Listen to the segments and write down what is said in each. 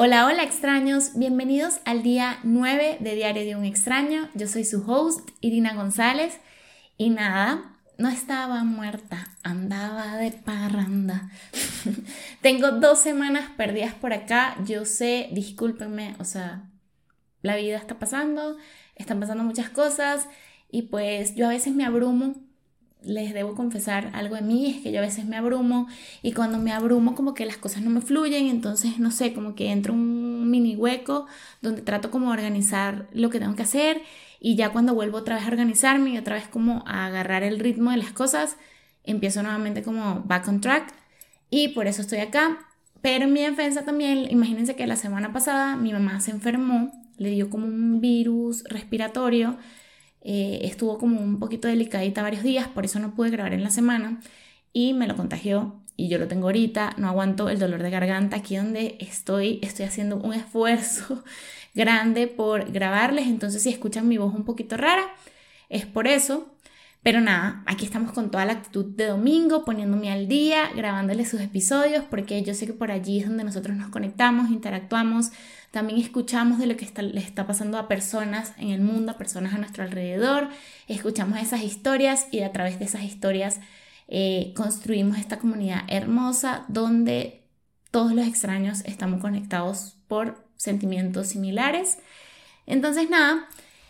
Hola, hola extraños, bienvenidos al día 9 de Diario de un extraño. Yo soy su host, Irina González, y nada, no estaba muerta, andaba de parranda. Tengo dos semanas perdidas por acá, yo sé, discúlpenme, o sea, la vida está pasando, están pasando muchas cosas, y pues yo a veces me abrumo les debo confesar algo de mí, es que yo a veces me abrumo y cuando me abrumo como que las cosas no me fluyen, entonces no sé, como que entro un mini hueco donde trato como organizar lo que tengo que hacer y ya cuando vuelvo otra vez a organizarme y otra vez como a agarrar el ritmo de las cosas, empiezo nuevamente como back on track y por eso estoy acá. Pero en mi defensa también, imagínense que la semana pasada mi mamá se enfermó, le dio como un virus respiratorio eh, estuvo como un poquito delicadita varios días, por eso no pude grabar en la semana y me lo contagió y yo lo tengo ahorita, no aguanto el dolor de garganta aquí donde estoy, estoy haciendo un esfuerzo grande por grabarles, entonces si escuchan mi voz un poquito rara, es por eso. Pero nada, aquí estamos con toda la actitud de domingo, poniéndome al día, grabándoles sus episodios, porque yo sé que por allí es donde nosotros nos conectamos, interactuamos, también escuchamos de lo que está, le está pasando a personas en el mundo, a personas a nuestro alrededor, escuchamos esas historias y a través de esas historias eh, construimos esta comunidad hermosa donde todos los extraños estamos conectados por sentimientos similares. Entonces nada,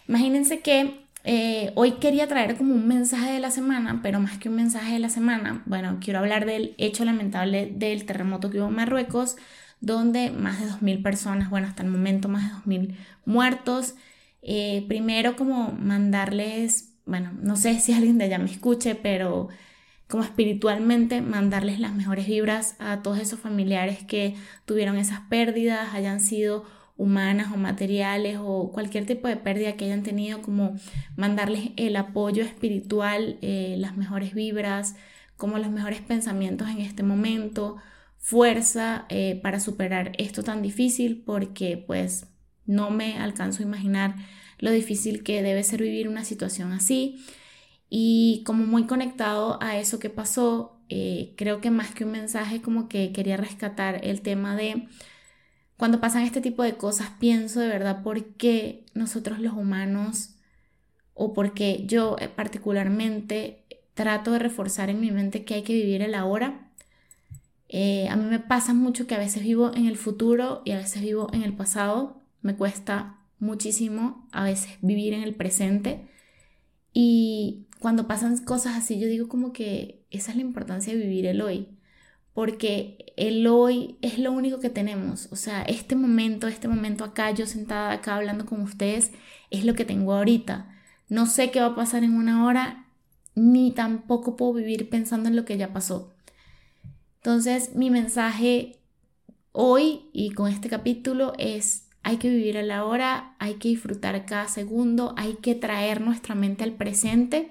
imagínense que eh, hoy quería traer como un mensaje de la semana, pero más que un mensaje de la semana, bueno, quiero hablar del hecho lamentable del terremoto que hubo en Marruecos, donde más de 2.000 personas, bueno, hasta el momento más de 2.000 muertos. Eh, primero como mandarles, bueno, no sé si alguien de allá me escuche, pero como espiritualmente mandarles las mejores vibras a todos esos familiares que tuvieron esas pérdidas, hayan sido humanas o materiales o cualquier tipo de pérdida que hayan tenido, como mandarles el apoyo espiritual, eh, las mejores vibras, como los mejores pensamientos en este momento, fuerza eh, para superar esto tan difícil porque pues no me alcanzo a imaginar lo difícil que debe ser vivir una situación así. Y como muy conectado a eso que pasó, eh, creo que más que un mensaje como que quería rescatar el tema de cuando pasan este tipo de cosas, pienso de verdad por qué nosotros los humanos, o porque yo eh, particularmente trato de reforzar en mi mente que hay que vivir el ahora. Eh, a mí me pasa mucho que a veces vivo en el futuro y a veces vivo en el pasado. Me cuesta muchísimo a veces vivir en el presente. Y cuando pasan cosas así, yo digo como que esa es la importancia de vivir el hoy porque el hoy es lo único que tenemos. O sea, este momento, este momento acá, yo sentada acá hablando con ustedes, es lo que tengo ahorita. No sé qué va a pasar en una hora, ni tampoco puedo vivir pensando en lo que ya pasó. Entonces, mi mensaje hoy y con este capítulo es, hay que vivir a la hora, hay que disfrutar cada segundo, hay que traer nuestra mente al presente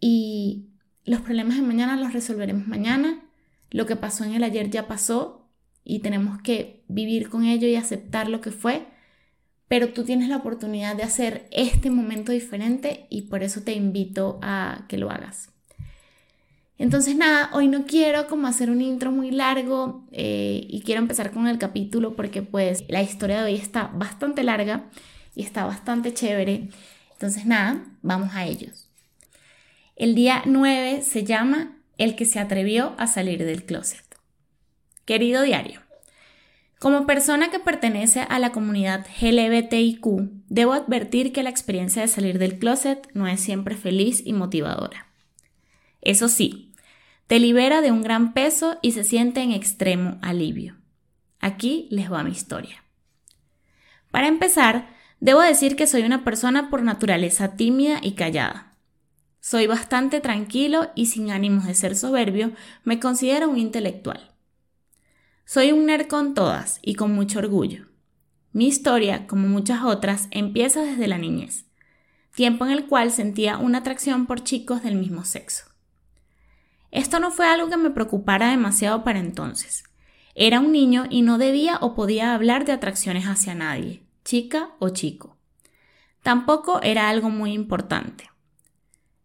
y los problemas de mañana los resolveremos mañana lo que pasó en el ayer ya pasó y tenemos que vivir con ello y aceptar lo que fue, pero tú tienes la oportunidad de hacer este momento diferente y por eso te invito a que lo hagas. Entonces nada, hoy no quiero como hacer un intro muy largo eh, y quiero empezar con el capítulo porque pues la historia de hoy está bastante larga y está bastante chévere. Entonces nada, vamos a ellos. El día 9 se llama el que se atrevió a salir del closet. Querido diario, como persona que pertenece a la comunidad LGBTIQ, debo advertir que la experiencia de salir del closet no es siempre feliz y motivadora. Eso sí, te libera de un gran peso y se siente en extremo alivio. Aquí les va mi historia. Para empezar, debo decir que soy una persona por naturaleza tímida y callada. Soy bastante tranquilo y sin ánimos de ser soberbio, me considero un intelectual. Soy un nerd con todas y con mucho orgullo. Mi historia, como muchas otras, empieza desde la niñez, tiempo en el cual sentía una atracción por chicos del mismo sexo. Esto no fue algo que me preocupara demasiado para entonces. Era un niño y no debía o podía hablar de atracciones hacia nadie, chica o chico. Tampoco era algo muy importante.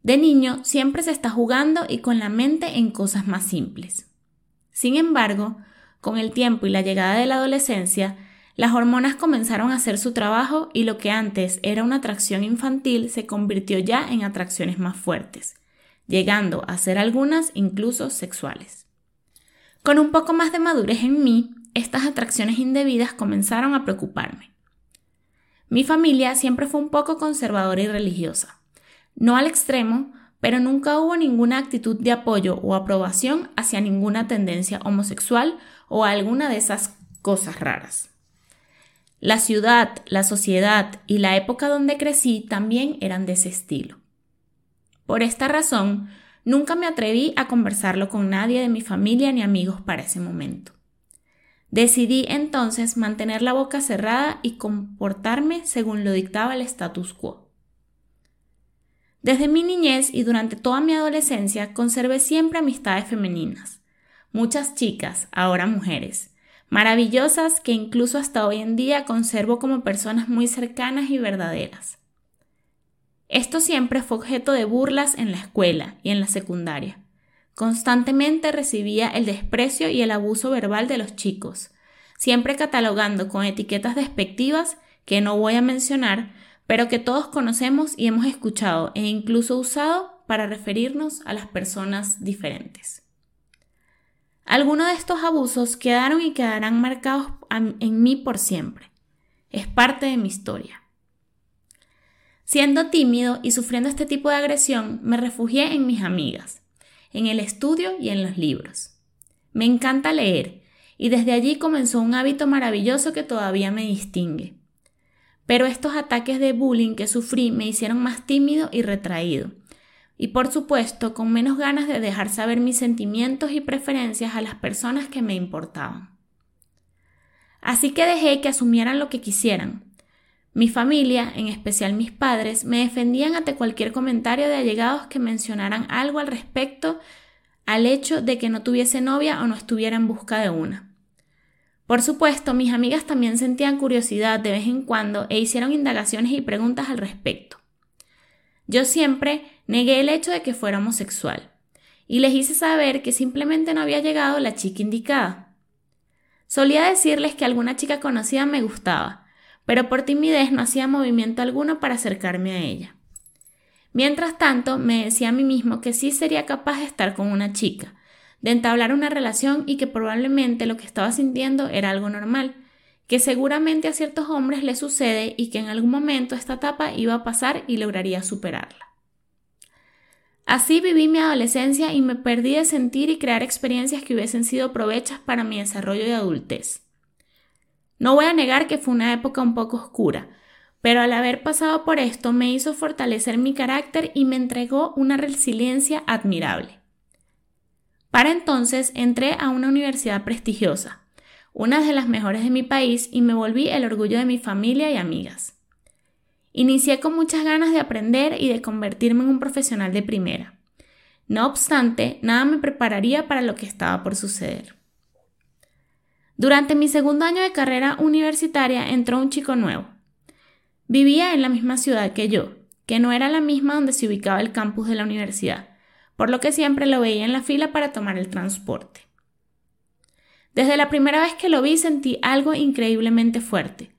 De niño siempre se está jugando y con la mente en cosas más simples. Sin embargo, con el tiempo y la llegada de la adolescencia, las hormonas comenzaron a hacer su trabajo y lo que antes era una atracción infantil se convirtió ya en atracciones más fuertes, llegando a ser algunas incluso sexuales. Con un poco más de madurez en mí, estas atracciones indebidas comenzaron a preocuparme. Mi familia siempre fue un poco conservadora y religiosa. No al extremo, pero nunca hubo ninguna actitud de apoyo o aprobación hacia ninguna tendencia homosexual o alguna de esas cosas raras. La ciudad, la sociedad y la época donde crecí también eran de ese estilo. Por esta razón, nunca me atreví a conversarlo con nadie de mi familia ni amigos para ese momento. Decidí entonces mantener la boca cerrada y comportarme según lo dictaba el status quo. Desde mi niñez y durante toda mi adolescencia conservé siempre amistades femeninas, muchas chicas, ahora mujeres, maravillosas que incluso hasta hoy en día conservo como personas muy cercanas y verdaderas. Esto siempre fue objeto de burlas en la escuela y en la secundaria. Constantemente recibía el desprecio y el abuso verbal de los chicos, siempre catalogando con etiquetas despectivas que no voy a mencionar, pero que todos conocemos y hemos escuchado e incluso usado para referirnos a las personas diferentes. Algunos de estos abusos quedaron y quedarán marcados en mí por siempre. Es parte de mi historia. Siendo tímido y sufriendo este tipo de agresión, me refugié en mis amigas, en el estudio y en los libros. Me encanta leer y desde allí comenzó un hábito maravilloso que todavía me distingue. Pero estos ataques de bullying que sufrí me hicieron más tímido y retraído, y por supuesto con menos ganas de dejar saber mis sentimientos y preferencias a las personas que me importaban. Así que dejé que asumieran lo que quisieran. Mi familia, en especial mis padres, me defendían ante cualquier comentario de allegados que mencionaran algo al respecto al hecho de que no tuviese novia o no estuviera en busca de una. Por supuesto, mis amigas también sentían curiosidad de vez en cuando e hicieron indagaciones y preguntas al respecto. Yo siempre negué el hecho de que fuera homosexual y les hice saber que simplemente no había llegado la chica indicada. Solía decirles que alguna chica conocida me gustaba, pero por timidez no hacía movimiento alguno para acercarme a ella. Mientras tanto, me decía a mí mismo que sí sería capaz de estar con una chica, de entablar una relación y que probablemente lo que estaba sintiendo era algo normal, que seguramente a ciertos hombres les sucede y que en algún momento esta etapa iba a pasar y lograría superarla. Así viví mi adolescencia y me perdí de sentir y crear experiencias que hubiesen sido provechas para mi desarrollo de adultez. No voy a negar que fue una época un poco oscura, pero al haber pasado por esto me hizo fortalecer mi carácter y me entregó una resiliencia admirable. Para entonces entré a una universidad prestigiosa, una de las mejores de mi país y me volví el orgullo de mi familia y amigas. Inicié con muchas ganas de aprender y de convertirme en un profesional de primera. No obstante, nada me prepararía para lo que estaba por suceder. Durante mi segundo año de carrera universitaria entró un chico nuevo. Vivía en la misma ciudad que yo, que no era la misma donde se ubicaba el campus de la universidad, por lo que siempre lo veía en la fila para tomar el transporte. Desde la primera vez que lo vi sentí algo increíblemente fuerte,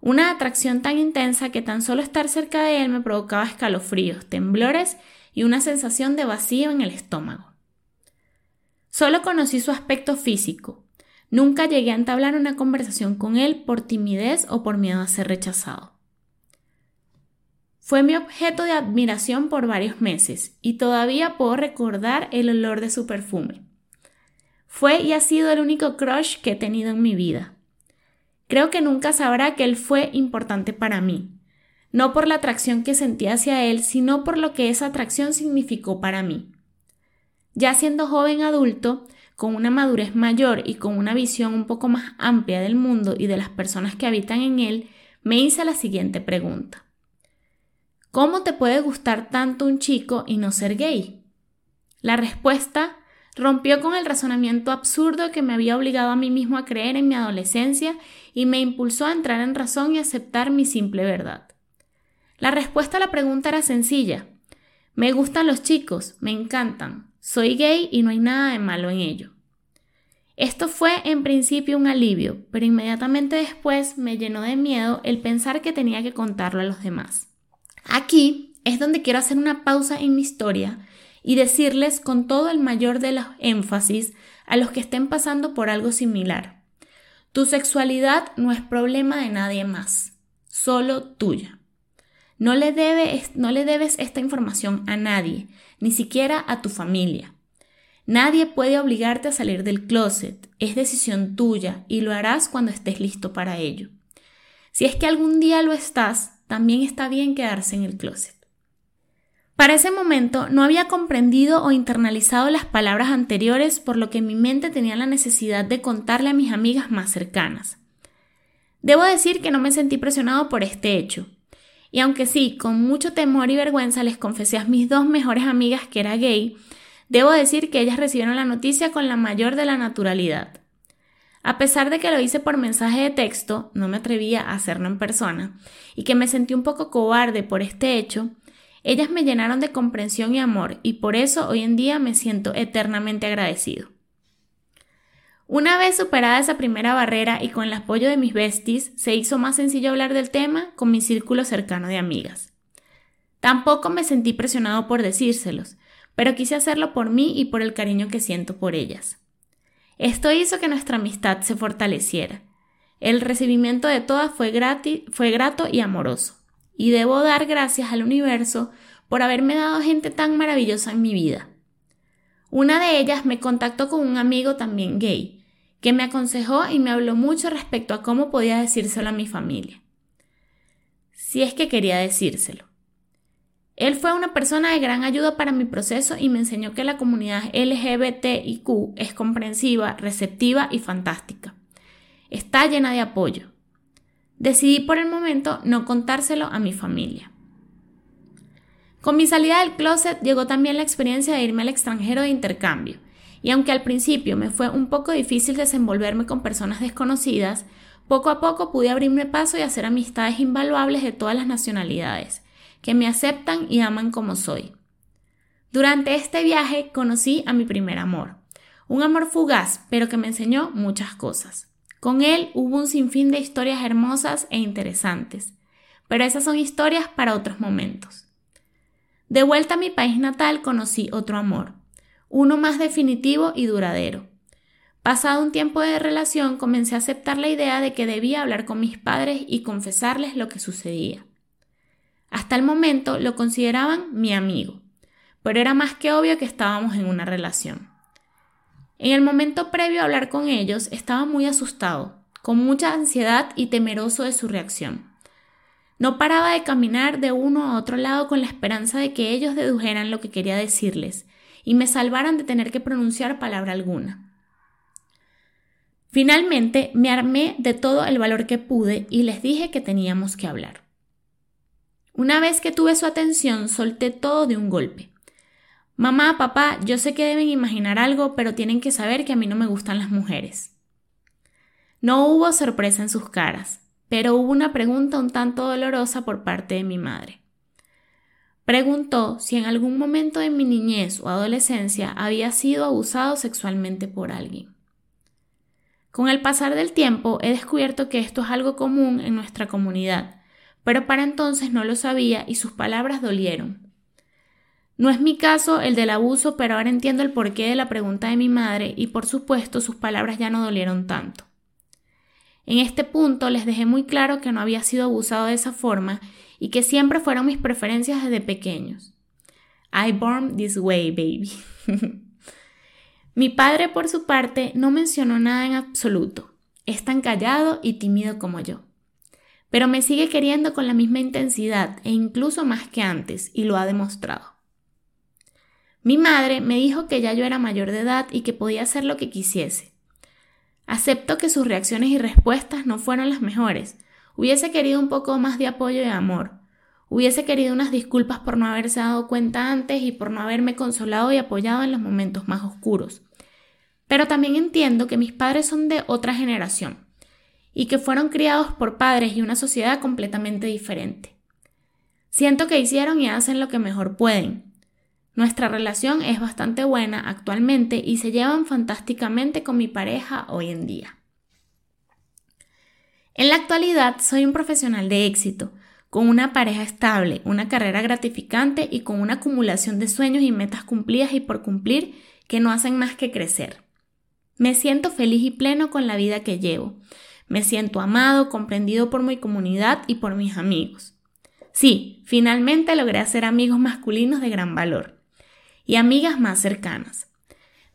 una atracción tan intensa que tan solo estar cerca de él me provocaba escalofríos, temblores y una sensación de vacío en el estómago. Solo conocí su aspecto físico. Nunca llegué a entablar una conversación con él por timidez o por miedo a ser rechazado. Fue mi objeto de admiración por varios meses y todavía puedo recordar el olor de su perfume. Fue y ha sido el único crush que he tenido en mi vida. Creo que nunca sabrá que él fue importante para mí, no por la atracción que sentí hacia él, sino por lo que esa atracción significó para mí. Ya siendo joven adulto, con una madurez mayor y con una visión un poco más amplia del mundo y de las personas que habitan en él, me hice la siguiente pregunta. ¿Cómo te puede gustar tanto un chico y no ser gay? La respuesta Rompió con el razonamiento absurdo que me había obligado a mí mismo a creer en mi adolescencia y me impulsó a entrar en razón y aceptar mi simple verdad. La respuesta a la pregunta era sencilla. Me gustan los chicos, me encantan, soy gay y no hay nada de malo en ello. Esto fue en principio un alivio, pero inmediatamente después me llenó de miedo el pensar que tenía que contarlo a los demás. Aquí es donde quiero hacer una pausa en mi historia y decirles con todo el mayor de los énfasis a los que estén pasando por algo similar. Tu sexualidad no es problema de nadie más, solo tuya. No le, debes, esta información a nadie, ni siquiera a tu familia. Nadie puede obligarte a salir del closet, es decisión tuya y lo harás cuando estés listo para ello. Si es que algún día lo estás, también está bien quedarse en el closet. Para ese momento no había comprendido o internalizado las palabras anteriores, por lo que mi mente tenía la necesidad de contarle a mis amigas más cercanas. Debo decir que no me sentí presionado por este hecho. Y aunque sí, con mucho temor y vergüenza les confesé a mis dos mejores amigas que era gay, Debo decir que ellas recibieron la noticia con la mayor de la naturalidad. A pesar de que lo hice por mensaje de texto, no me atrevía a hacerlo en persona, y que me sentí un poco cobarde por este hecho, ellas me llenaron de comprensión y amor, y por eso hoy en día me siento eternamente agradecido. Una vez superada esa primera barrera y con el apoyo de mis besties, se hizo más sencillo hablar del tema con mi círculo cercano de amigas. Tampoco me sentí presionado por decírselos, pero quise hacerlo por mí y por el cariño que siento por ellas. Esto hizo que nuestra amistad se fortaleciera. El recibimiento de todas fue, fue grato y amoroso, y debo dar gracias al universo por haberme dado gente tan maravillosa en mi vida. Una de ellas me contactó con un amigo también gay, que me aconsejó y me habló mucho respecto a cómo podía decírselo a mi familia. Si es que quería decírselo. Él fue una persona de gran ayuda para mi proceso y me enseñó que la comunidad LGBTIQ es comprensiva, receptiva y fantástica. Está llena de apoyo. Decidí por el momento no contárselo a mi familia. Con mi salida del closet llegó también la experiencia de irme al extranjero de intercambio, y aunque al principio me fue un poco difícil desenvolverme con personas desconocidas, poco a poco pude abrirme paso y hacer amistades invaluables de todas las nacionalidades que me aceptan y aman como soy. Durante este viaje conocí a mi primer amor, un amor fugaz, pero que me enseñó muchas cosas. Con él hubo un sinfín de historias hermosas e interesantes, pero esas son historias para otros momentos. De vuelta a mi país natal conocí otro amor, uno más definitivo y duradero. Pasado un tiempo de relación comencé a aceptar la idea de que debía hablar con mis padres y confesarles lo que sucedía. Hasta el momento lo consideraban mi amigo, pero era más que obvio que estábamos en una relación. En el momento previo a hablar con ellos estaba muy asustado, con mucha ansiedad y temeroso de su reacción. No paraba de caminar de uno a otro lado con la esperanza de que ellos dedujeran lo que quería decirles y me salvaran de tener que pronunciar palabra alguna. Finalmente me armé de todo el valor que pude y les dije que teníamos que hablar. Una vez que tuve su atención, solté todo de un golpe. Mamá, papá, yo sé que deben imaginar algo, pero tienen que saber que a mí no me gustan las mujeres. No hubo sorpresa en sus caras, pero hubo una pregunta un tanto dolorosa por parte de mi madre. Preguntó si en algún momento de mi niñez o adolescencia había sido abusado sexualmente por alguien. Con el pasar del tiempo he descubierto que esto es algo común en nuestra comunidad, pero para entonces no lo sabía y sus palabras dolieron. No es mi caso el del abuso, pero ahora entiendo el porqué de la pregunta de mi madre y por supuesto sus palabras ya no dolieron tanto. En este punto les dejé muy claro que no había sido abusado de esa forma y que siempre fueron mis preferencias desde pequeños. I born this way, baby. mi padre, por su parte, no mencionó nada en absoluto. Es tan callado y tímido como yo pero me sigue queriendo con la misma intensidad e incluso más que antes, y lo ha demostrado. Mi madre me dijo que ya yo era mayor de edad y que podía hacer lo que quisiese. Acepto que sus reacciones y respuestas no fueron las mejores. Hubiese querido un poco más de apoyo y amor. Hubiese querido unas disculpas por no haberse dado cuenta antes y por no haberme consolado y apoyado en los momentos más oscuros. Pero también entiendo que mis padres son de otra generación y que fueron criados por padres y una sociedad completamente diferente. Siento que hicieron y hacen lo que mejor pueden. Nuestra relación es bastante buena actualmente y se llevan fantásticamente con mi pareja hoy en día. En la actualidad soy un profesional de éxito, con una pareja estable, una carrera gratificante y con una acumulación de sueños y metas cumplidas y por cumplir que no hacen más que crecer. Me siento feliz y pleno con la vida que llevo. Me siento amado, comprendido por mi comunidad y por mis amigos. Sí, finalmente logré hacer amigos masculinos de gran valor y amigas más cercanas.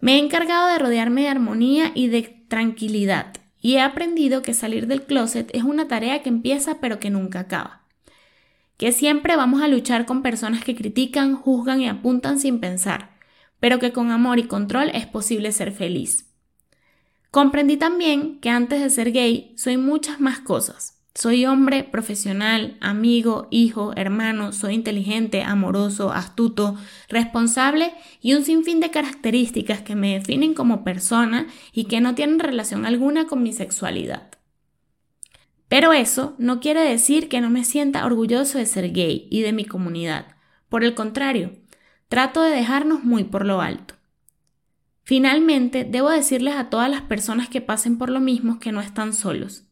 Me he encargado de rodearme de armonía y de tranquilidad y he aprendido que salir del closet es una tarea que empieza pero que nunca acaba. Que siempre vamos a luchar con personas que critican, juzgan y apuntan sin pensar, pero que con amor y control es posible ser feliz. Comprendí también que antes de ser gay soy muchas más cosas, soy hombre, profesional, amigo, hijo, hermano, soy inteligente, amoroso, astuto, responsable y un sinfín de características que me definen como persona y que no tienen relación alguna con mi sexualidad. Pero eso no quiere decir que no me sienta orgulloso de ser gay y de mi comunidad. Por el contrario, trato de dejarnos muy por lo alto. Finalmente, debo decirles a todas las personas que pasen por lo mismo que no están solos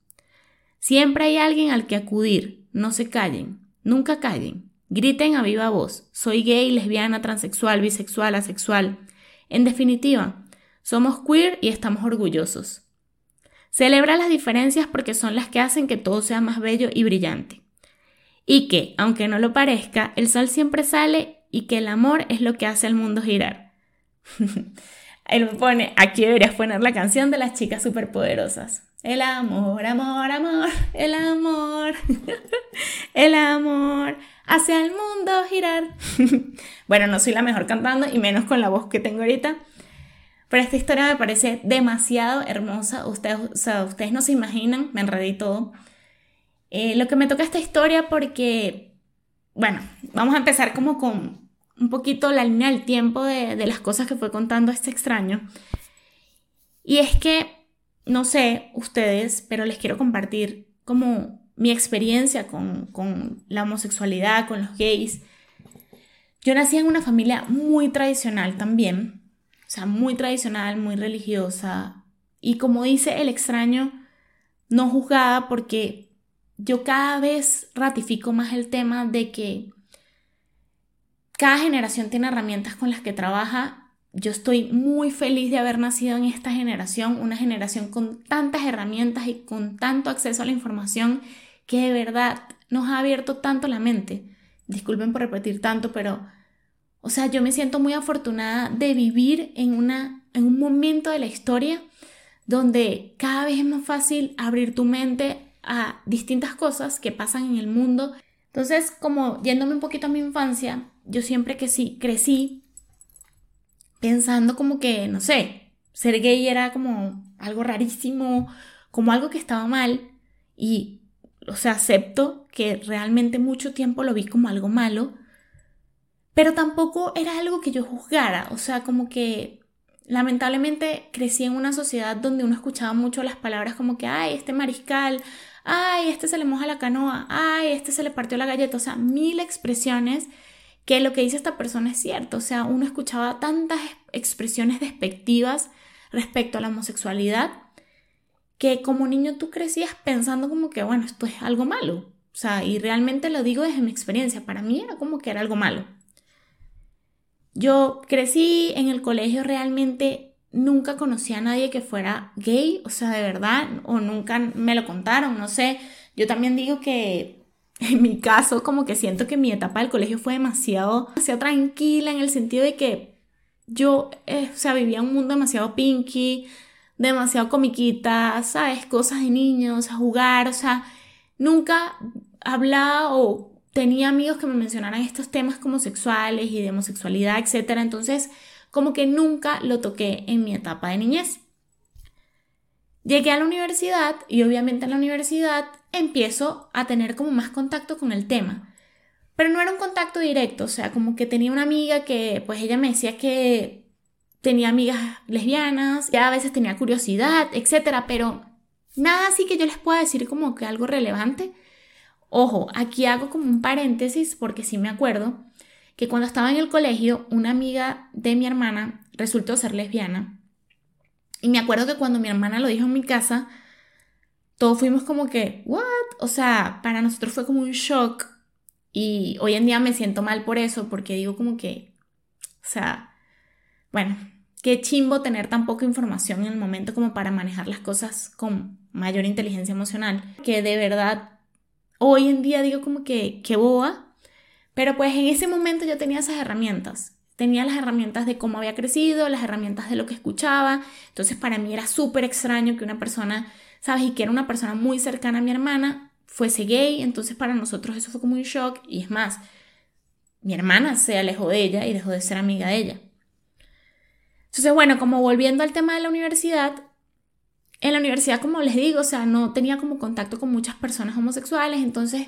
Siempre hay alguien al que acudir. No se callen. Nunca callen. Griten a viva voz. Soy gay, lesbiana, transexual, bisexual, asexual. En definitiva, somos queer y estamos orgullosos. Celebra las diferencias porque son las que hacen que todo sea más bello y brillante. Y que, aunque no lo parezca, el sol siempre sale y que el amor es lo que hace al mundo girar. Él me pone, aquí deberías poner la canción de las chicas superpoderosas. El amor, amor, amor, el amor, el amor, hacia el mundo girar. bueno, no soy la mejor cantando y menos con la voz que tengo ahorita, pero esta historia me parece demasiado hermosa. Ustedes, o sea, ustedes no se imaginan, me enredé todo. Eh, lo que me toca esta historia porque, bueno, vamos a empezar como con un poquito la línea del tiempo de, de las cosas que fue contando este extraño. Y es que no sé ustedes, pero les quiero compartir como mi experiencia con, con la homosexualidad, con los gays. Yo nací en una familia muy tradicional también, o sea, muy tradicional, muy religiosa, y como dice el extraño, no juzgada porque yo cada vez ratifico más el tema de que cada generación tiene herramientas con las que trabaja yo estoy muy feliz de haber nacido en esta generación, una generación con tantas herramientas y con tanto acceso a la información que de verdad nos ha abierto tanto la mente. Disculpen por repetir tanto, pero, o sea, yo me siento muy afortunada de vivir en, una, en un momento de la historia donde cada vez es más fácil abrir tu mente a distintas cosas que pasan en el mundo. Entonces, como yéndome un poquito a mi infancia, yo siempre que sí crecí pensando como que, no sé, ser gay era como algo rarísimo, como algo que estaba mal y, o sea, acepto que realmente mucho tiempo lo vi como algo malo, pero tampoco era algo que yo juzgara, o sea, como que lamentablemente crecí en una sociedad donde uno escuchaba mucho las palabras como que, ay, este mariscal, ay, este se le moja la canoa, ay, este se le partió la galleta, o sea, mil expresiones que lo que dice esta persona es cierto. O sea, uno escuchaba tantas expresiones despectivas respecto a la homosexualidad que como niño tú crecías pensando como que, bueno, esto es algo malo. O sea, y realmente lo digo desde mi experiencia. Para mí era como que era algo malo. Yo crecí en el colegio realmente nunca conocí a nadie que fuera gay, o sea, de verdad, o nunca me lo contaron, no sé. Yo también digo que en mi caso, como que siento que mi etapa del colegio fue demasiado, demasiado tranquila en el sentido de que yo, eh, o sea, vivía un mundo demasiado pinky, demasiado comiquita, ¿sabes? Cosas de niños, a jugar, o sea, nunca hablaba o tenía amigos que me mencionaran estos temas como sexuales y de homosexualidad, etc. Entonces, como que nunca lo toqué en mi etapa de niñez. Llegué a la universidad y obviamente en la universidad empiezo a tener como más contacto con el tema. Pero no era un contacto directo, o sea, como que tenía una amiga que pues ella me decía que tenía amigas lesbianas, ya a veces tenía curiosidad, etcétera, pero nada así que yo les pueda decir como que algo relevante. Ojo, aquí hago como un paréntesis porque sí me acuerdo que cuando estaba en el colegio, una amiga de mi hermana resultó ser lesbiana. Y me acuerdo que cuando mi hermana lo dijo en mi casa, todos fuimos como que, ¿what? O sea, para nosotros fue como un shock. Y hoy en día me siento mal por eso, porque digo como que, o sea, bueno, qué chimbo tener tan poca información en el momento como para manejar las cosas con mayor inteligencia emocional, que de verdad hoy en día digo como que, qué boa, pero pues en ese momento yo tenía esas herramientas. Tenía las herramientas de cómo había crecido, las herramientas de lo que escuchaba. Entonces para mí era súper extraño que una persona, ¿sabes? Y que era una persona muy cercana a mi hermana, fuese gay. Entonces para nosotros eso fue como un shock. Y es más, mi hermana se alejó de ella y dejó de ser amiga de ella. Entonces, bueno, como volviendo al tema de la universidad, en la universidad, como les digo, o sea, no tenía como contacto con muchas personas homosexuales, entonces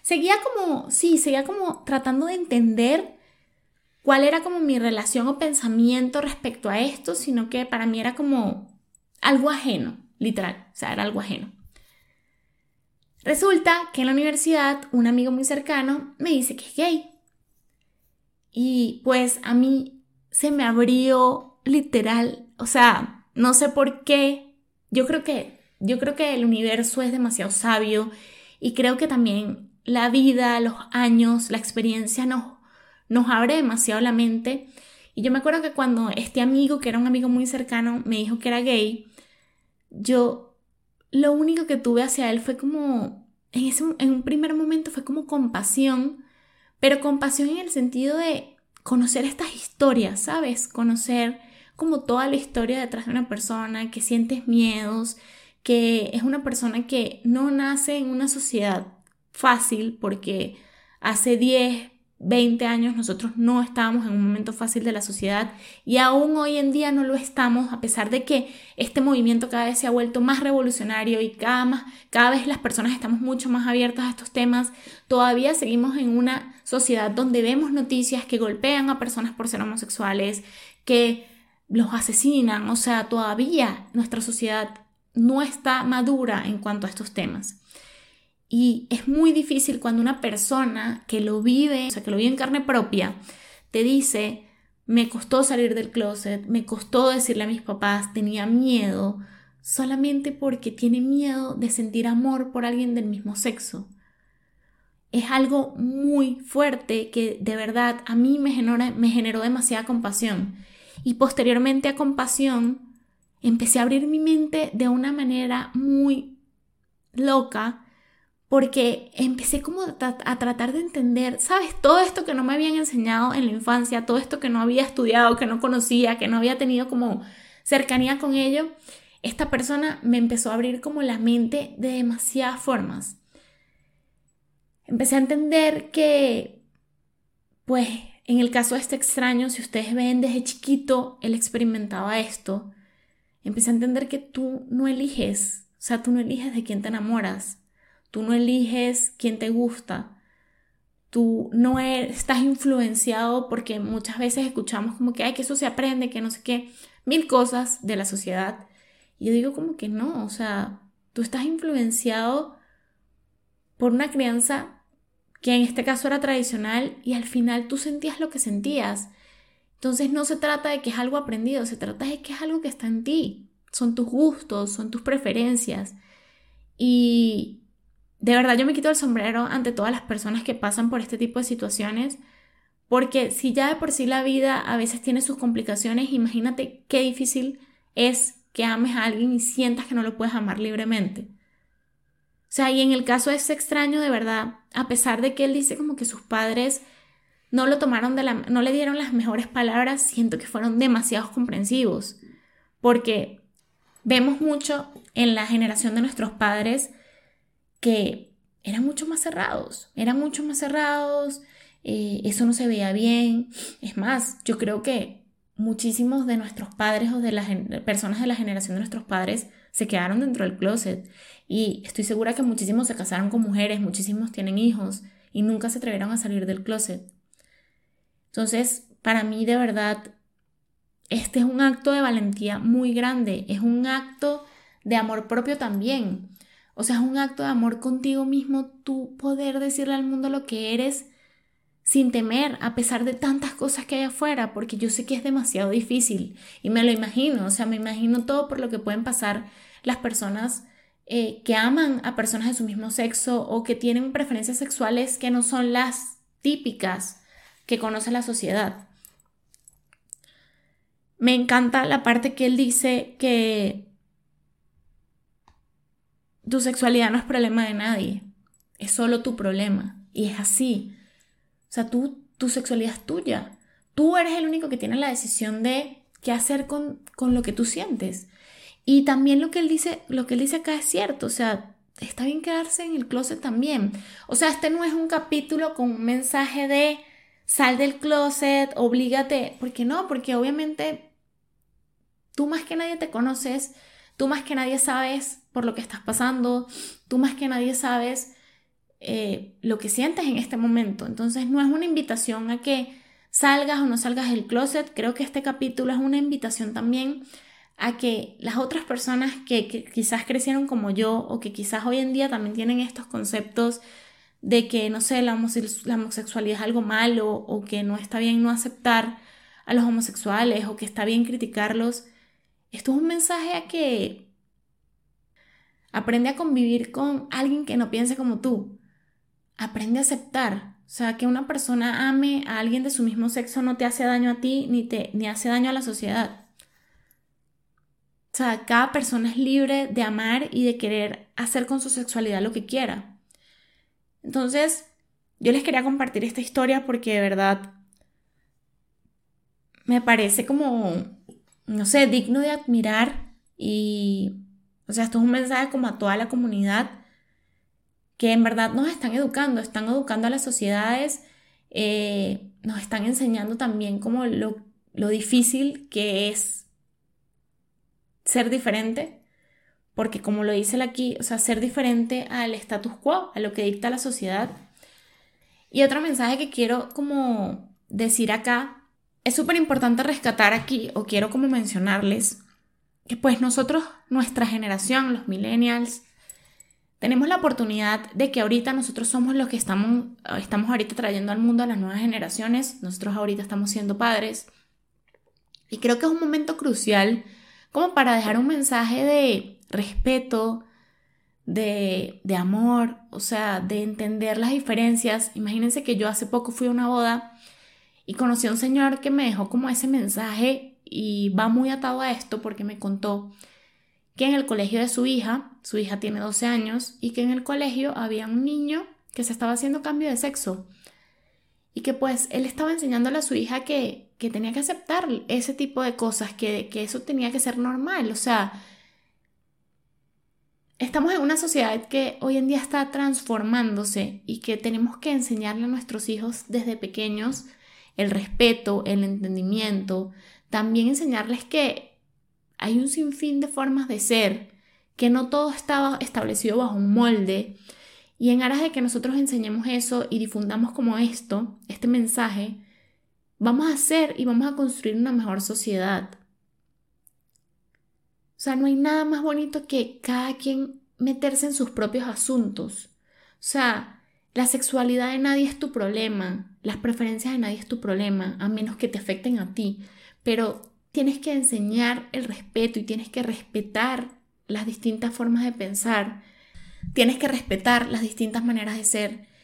seguía como, sí, seguía como tratando de entender cuál era como mi relación o pensamiento respecto a esto, sino que para mí era como algo ajeno, literal, o sea, era algo ajeno. Resulta que en la universidad un amigo muy cercano me dice que es gay. Y pues a mí se me abrió literal, o sea, no sé por qué. Yo creo que yo creo que el universo es demasiado sabio y creo que también la vida, los años, la experiencia nos nos abre demasiado la mente. Y yo me acuerdo que cuando este amigo, que era un amigo muy cercano, me dijo que era gay, yo lo único que tuve hacia él fue como, en, ese, en un primer momento fue como compasión, pero compasión en el sentido de conocer estas historias, ¿sabes? Conocer como toda la historia detrás de una persona, que sientes miedos, que es una persona que no nace en una sociedad fácil porque hace 10, 20 años nosotros no estábamos en un momento fácil de la sociedad y aún hoy en día no lo estamos, a pesar de que este movimiento cada vez se ha vuelto más revolucionario y cada, vez las personas estamos mucho más abiertas a estos temas, todavía seguimos en una sociedad donde vemos noticias que golpean a personas por ser homosexuales, que los asesinan, o sea, todavía nuestra sociedad no está madura en cuanto a estos temas. Y es muy difícil cuando una persona que lo vive, o sea, que lo vive en carne propia, te dice, me costó salir del closet, me costó decirle a mis papás, tenía miedo, solamente porque tiene miedo de sentir amor por alguien del mismo sexo. Es algo muy fuerte que de verdad a mí me generó, me generó demasiada compasión. Y posteriormente a compasión, empecé a abrir mi mente de una manera muy loca porque empecé como a tratar de entender, ¿sabes? Todo esto que no me habían enseñado en la infancia, todo esto que no había estudiado, que no conocía, que no había tenido como cercanía con ello, esta persona me empezó a abrir como la mente de demasiadas formas. Empecé a entender que, pues, en el caso de este extraño, si ustedes ven desde chiquito, él experimentaba esto, empecé a entender que tú no eliges, o sea, tú no eliges de quién te enamoras, Tú no eliges quién te gusta. Tú no e-, estás influenciado porque muchas veces escuchamos como que, ay, que eso se aprende, que no sé qué, mil cosas de la sociedad. Y yo digo como que no, o sea, tú estás influenciado por una crianza que en este caso era tradicional y al final tú sentías lo que sentías. Entonces no se trata de que es algo aprendido, se trata de que es algo que está en ti. Son tus gustos, son tus preferencias. Y, de verdad yo me quito el sombrero ante todas las personas que pasan por este tipo de situaciones, porque si ya de por sí la vida a veces tiene sus complicaciones, imagínate qué difícil es que ames a alguien y sientas que no lo puedes amar libremente. O sea, y en el caso de ese extraño, de verdad, a pesar de que él dice como que sus padres no lo tomaron de la, no le dieron las mejores palabras, siento que fueron demasiado comprensivos, porque vemos mucho en la generación de nuestros padres que eran mucho más cerrados, eran mucho más cerrados, eh, eso no se veía bien. Es más, yo creo que muchísimos de nuestros padres o de las personas de la generación de nuestros padres se quedaron dentro del closet y estoy segura que muchísimos se casaron con mujeres, muchísimos tienen hijos y nunca se atrevieron a salir del closet. Entonces, para mí de verdad, este es un acto de valentía muy grande, es un acto de amor propio también, o sea, es un acto de amor contigo mismo, tú poder decirle al mundo lo que eres sin temer, a pesar de tantas cosas que hay afuera, porque yo sé que es demasiado difícil y me lo imagino, o sea, me imagino todo por lo que pueden pasar las personas eh, que aman a personas de su mismo sexo o que tienen preferencias sexuales que no son las típicas que conoce la sociedad. Me encanta la parte que él dice que tu sexualidad no es problema de nadie, es solo tu problema. Y es así. O sea, tú, tu sexualidad es tuya. Tú eres el único que tiene la decisión de qué hacer con, con lo que tú sientes. Y también lo que él dice, lo que él dice acá es cierto, o sea, está bien quedarse en el closet también. O sea, este no es un capítulo con un mensaje de sal del closet, oblígate, porque no, porque obviamente tú más que nadie te conoces, tú más que nadie sabes por lo que estás pasando, tú más que nadie sabes eh, lo que sientes en este momento. Entonces no es una invitación a que salgas o no salgas del closet, creo que este capítulo es una invitación también a que las otras personas que, quizás crecieron como yo o que quizás hoy en día también tienen estos conceptos de que, no sé, la, homosexualidad es algo malo o que no está bien no aceptar a los homosexuales o que está bien criticarlos, esto es un mensaje a que aprende a convivir con alguien que no piense como tú. Aprende a aceptar. O sea, que una persona ame a alguien de su mismo sexo no te hace daño a ti ni, te, ni hace daño a la sociedad. O sea, cada persona es libre de amar y de querer hacer con su sexualidad lo que quiera. Entonces, yo les quería compartir esta historia porque de verdad me parece como, no sé, digno de admirar y, o sea, esto es un mensaje como a toda la comunidad que en verdad nos están educando, están educando a las sociedades, eh, nos están enseñando también como lo, difícil que es ser diferente, porque como lo dice aquí, o sea, ser diferente al status quo, a lo que dicta la sociedad. Y otro mensaje que quiero como decir acá, es súper importante rescatar aquí, o quiero como mencionarles, que pues nosotros, nuestra generación, los millennials, tenemos la oportunidad de que ahorita nosotros somos los que estamos, estamos ahorita trayendo al mundo a las nuevas generaciones, nosotros ahorita estamos siendo padres, y creo que es un momento crucial como para dejar un mensaje de respeto, de, amor, o sea, de entender las diferencias. Imagínense que yo hace poco fui a una boda y conocí a un señor que me dejó como ese mensaje y va muy atado a esto porque me contó que en el colegio de su hija, su hija tiene 12 años, y que en el colegio había un niño que se estaba haciendo cambio de sexo. Y que pues él estaba enseñándole a su hija que que tenía que aceptar ese tipo de cosas, que, que eso tenía que ser normal. O sea, estamos en una sociedad que hoy en día está transformándose y que tenemos que enseñarle a nuestros hijos desde pequeños el respeto, el entendimiento, también enseñarles que hay un sinfín de formas de ser, que no todo estaba establecido bajo un molde. Y en aras de que nosotros enseñemos eso y difundamos como esto, este mensaje, vamos a hacer y vamos a construir una mejor sociedad. O sea, no hay nada más bonito que cada quien meterse en sus propios asuntos. O sea, la sexualidad de nadie es tu problema, las preferencias de nadie es tu problema, a menos que te afecten a ti. Pero tienes que enseñar el respeto y tienes que respetar las distintas formas de pensar, tienes que respetar las distintas maneras de ser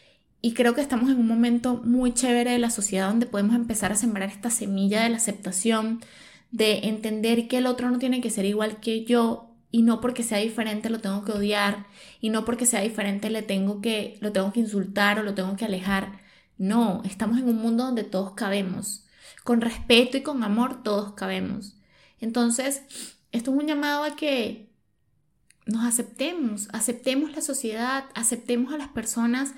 y creo que estamos en un momento muy chévere de la sociedad donde podemos empezar a sembrar esta semilla de la aceptación, de entender que el otro no tiene que ser igual que yo y no porque sea diferente lo tengo que odiar y no porque sea diferente le tengo que lo tengo que insultar o lo tengo que alejar. No, estamos en un mundo donde todos cabemos. Con respeto y con amor todos cabemos. Entonces, esto es un llamado a que nos aceptemos, aceptemos la sociedad, aceptemos a las personas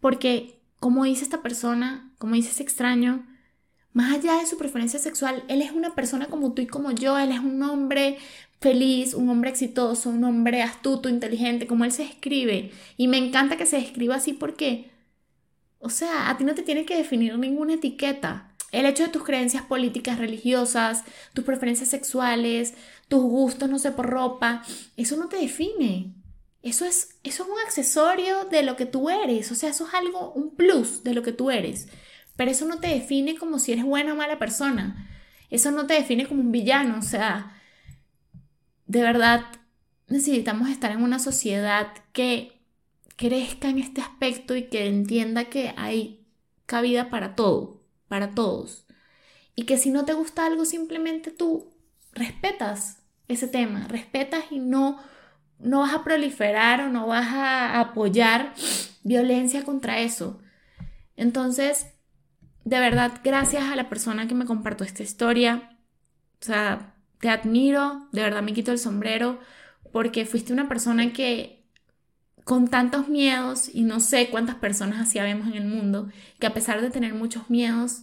porque, como dice esta persona, como dice ese extraño, más allá de su preferencia sexual, él es una persona como tú y como yo, él es un hombre feliz, un hombre exitoso, un hombre astuto, inteligente, como él se escribe. Y me encanta que se escriba así porque, o sea, a ti no te tiene que definir ninguna etiqueta. El hecho de tus creencias políticas, religiosas, tus preferencias sexuales, tus gustos, no sé, por ropa, eso no te define. Eso es, eso es un accesorio de lo que tú eres, o sea, eso es algo, un plus de lo que tú eres. pero eso no te define como si eres buena o mala persona. Eso no te define como un villano. O sea, de verdad necesitamos estar en una sociedad que crezca en este aspecto y que entienda que hay cabida para todo, para todos. Y que si no te gusta algo, simplemente tú respetas ese tema, respetas y no, no vas a proliferar o no vas a apoyar violencia contra eso. Entonces, de verdad, gracias a la persona que me compartió esta historia. O sea, te admiro, de verdad me quito el sombrero, porque fuiste una persona que con tantos miedos, y no sé cuántas personas así vemos en el mundo, que a pesar de tener muchos miedos,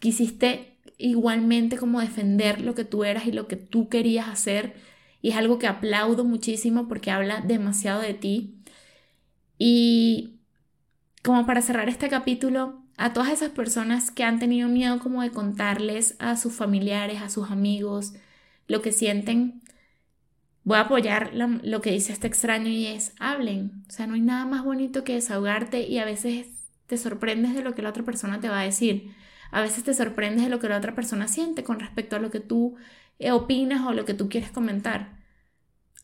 quisiste igualmente como defender lo que tú eras y lo que tú querías hacer. Y es algo que aplaudo muchísimo porque habla demasiado de ti. Y como para cerrar este capítulo, a todas esas personas que han tenido miedo como de contarles a sus familiares, a sus amigos, lo que sienten, voy a apoyar lo que dice este extraño y es, hablen. O sea, no hay nada más bonito que desahogarte y a veces te sorprendes de lo que la otra persona te va a decir. A veces te sorprendes de lo que la otra persona siente con respecto a lo que tú eh, opinas o lo que tú quieres comentar.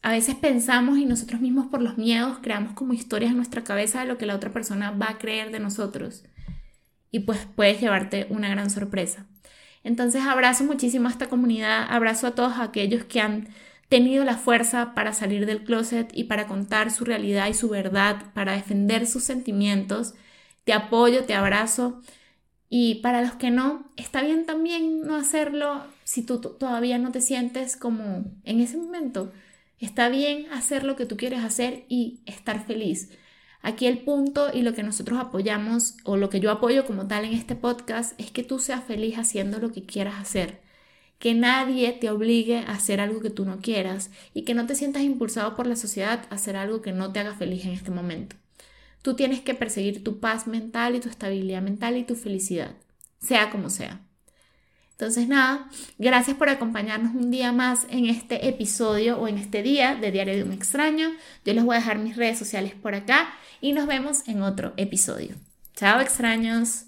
A veces pensamos y nosotros mismos por los miedos creamos como historias en nuestra cabeza de lo que la otra persona va a creer de nosotros. Y pues puedes llevarte una gran sorpresa. Entonces abrazo muchísimo a esta comunidad, abrazo a todos aquellos que han tenido la fuerza para salir del closet y para contar su realidad y su verdad, para defender sus sentimientos. Te apoyo, te abrazo y para los que no, está bien también no hacerlo si tú todavía no te sientes como en ese momento. Está bien hacer lo que tú quieres hacer y estar feliz. Aquí el punto y lo que nosotros apoyamos o lo que yo apoyo como tal en este podcast es que tú seas feliz haciendo lo que quieras hacer. Que nadie te obligue a hacer algo que tú no quieras y que no te sientas impulsado por la sociedad a hacer algo que no te haga feliz en este momento. Tú tienes que perseguir tu paz mental y tu estabilidad mental y tu felicidad, sea como sea. Entonces nada, gracias por acompañarnos un día más en este episodio o en este día de Diario de un extraño. Yo les voy a dejar mis redes sociales por acá y nos vemos en otro episodio. Chao extraños.